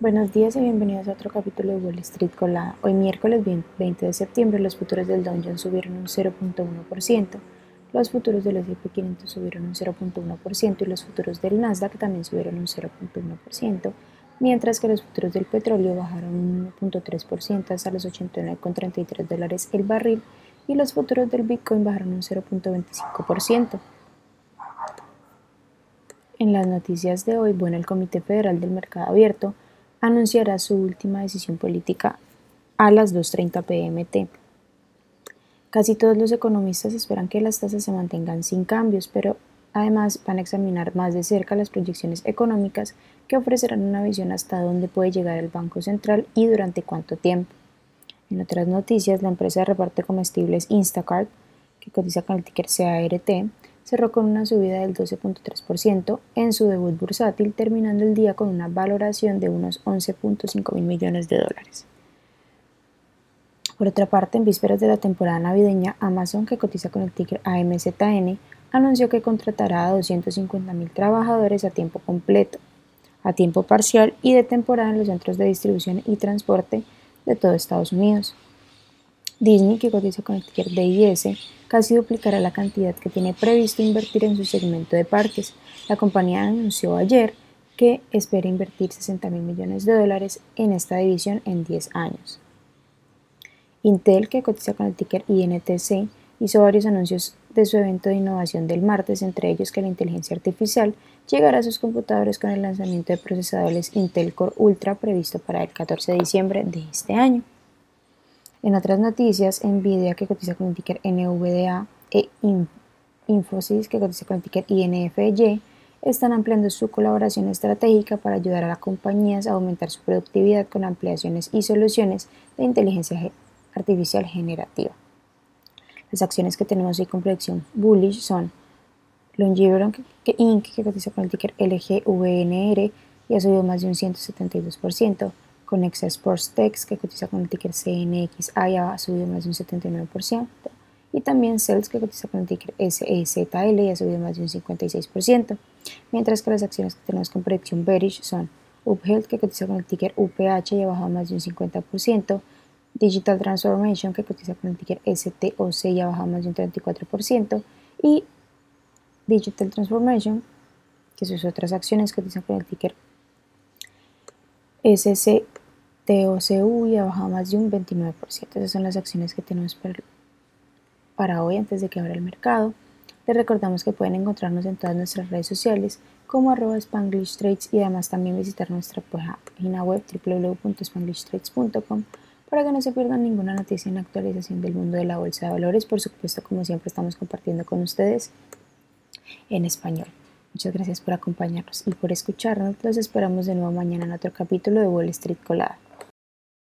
Buenos días y bienvenidos a otro capítulo de Wall Street Colada. Hoy miércoles 20 de septiembre los futuros del Dow Jones subieron un 0.1%, los futuros del S&P 500 subieron un 0.1% y los futuros del Nasdaq también subieron un 0.1%, mientras que los futuros del petróleo bajaron un 1.3% hasta los 89.33 dólares el barril y los futuros del Bitcoin bajaron un 0.25%. En las noticias de hoy, bueno, el Comité Federal del Mercado Abierto anunciará su última decisión política a las 2.30 pmt. Casi todos los economistas esperan que las tasas se mantengan sin cambios, pero además van a examinar más de cerca las proyecciones económicas que ofrecerán una visión hasta dónde puede llegar el Banco Central y durante cuánto tiempo. En otras noticias, la empresa de reparte comestibles Instacart, que cotiza con el ticker CART, cerró con una subida del 12.3% en su debut bursátil, terminando el día con una valoración de unos 11.5 mil millones de dólares. Por otra parte, en vísperas de la temporada navideña, Amazon, que cotiza con el ticker AMZN, anunció que contratará a 250 mil trabajadores a tiempo completo, a tiempo parcial y de temporada en los centros de distribución y transporte de todo Estados Unidos. Disney, que cotiza con el ticker DIS, casi duplicará la cantidad que tiene previsto invertir en su segmento de parques. La compañía anunció ayer que espera invertir 60 mil millones de dólares en esta división en 10 años. Intel, que cotiza con el ticker INTC, hizo varios anuncios de su evento de innovación del martes, entre ellos que la inteligencia artificial llegará a sus computadores con el lanzamiento de procesadores Intel Core Ultra previsto para el 14 de diciembre de este año. En otras noticias, Nvidia, que cotiza con el ticker NVDA, e Infosys, que cotiza con el ticker INFY, están ampliando su colaboración estratégica para ayudar a las compañías a aumentar su productividad con ampliaciones y soluciones de inteligencia artificial generativa. Las acciones que tenemos hoy con predicción bullish son Longeveron Inc., que cotiza con el ticker LGVNR y ha subido más de un 172%, Conexa Sports Tex, que cotiza con el ticker CNXI, ha subido más de un 79%. Y también Cells, que cotiza con el ticker SEZL y ha subido más de un 56%. Mientras que las acciones que tenemos con predicción bearish son UpHealth, que cotiza con el ticker UPH y ha bajado más de un 50%. Digital Transformation, que cotiza con el ticker STOC y ha bajado más de un 34%. Y Digital Transformation, que sus otras acciones cotizan con el ticker SCTOCU y ha bajado más de un 29%. Esas son las acciones que tenemos para hoy antes de que abra el mercado. Les recordamos que pueden encontrarnos en todas nuestras redes sociales como arroba Spanglish Trades y además también visitar nuestra página web www.spanglishtrades.com para que no se pierdan ninguna noticia en actualización del mundo de la bolsa de valores. Por supuesto, como siempre, estamos compartiendo con ustedes en español. Muchas gracias por acompañarnos y por escucharnos. Los esperamos de nuevo mañana en otro capítulo de Wall Street Colada.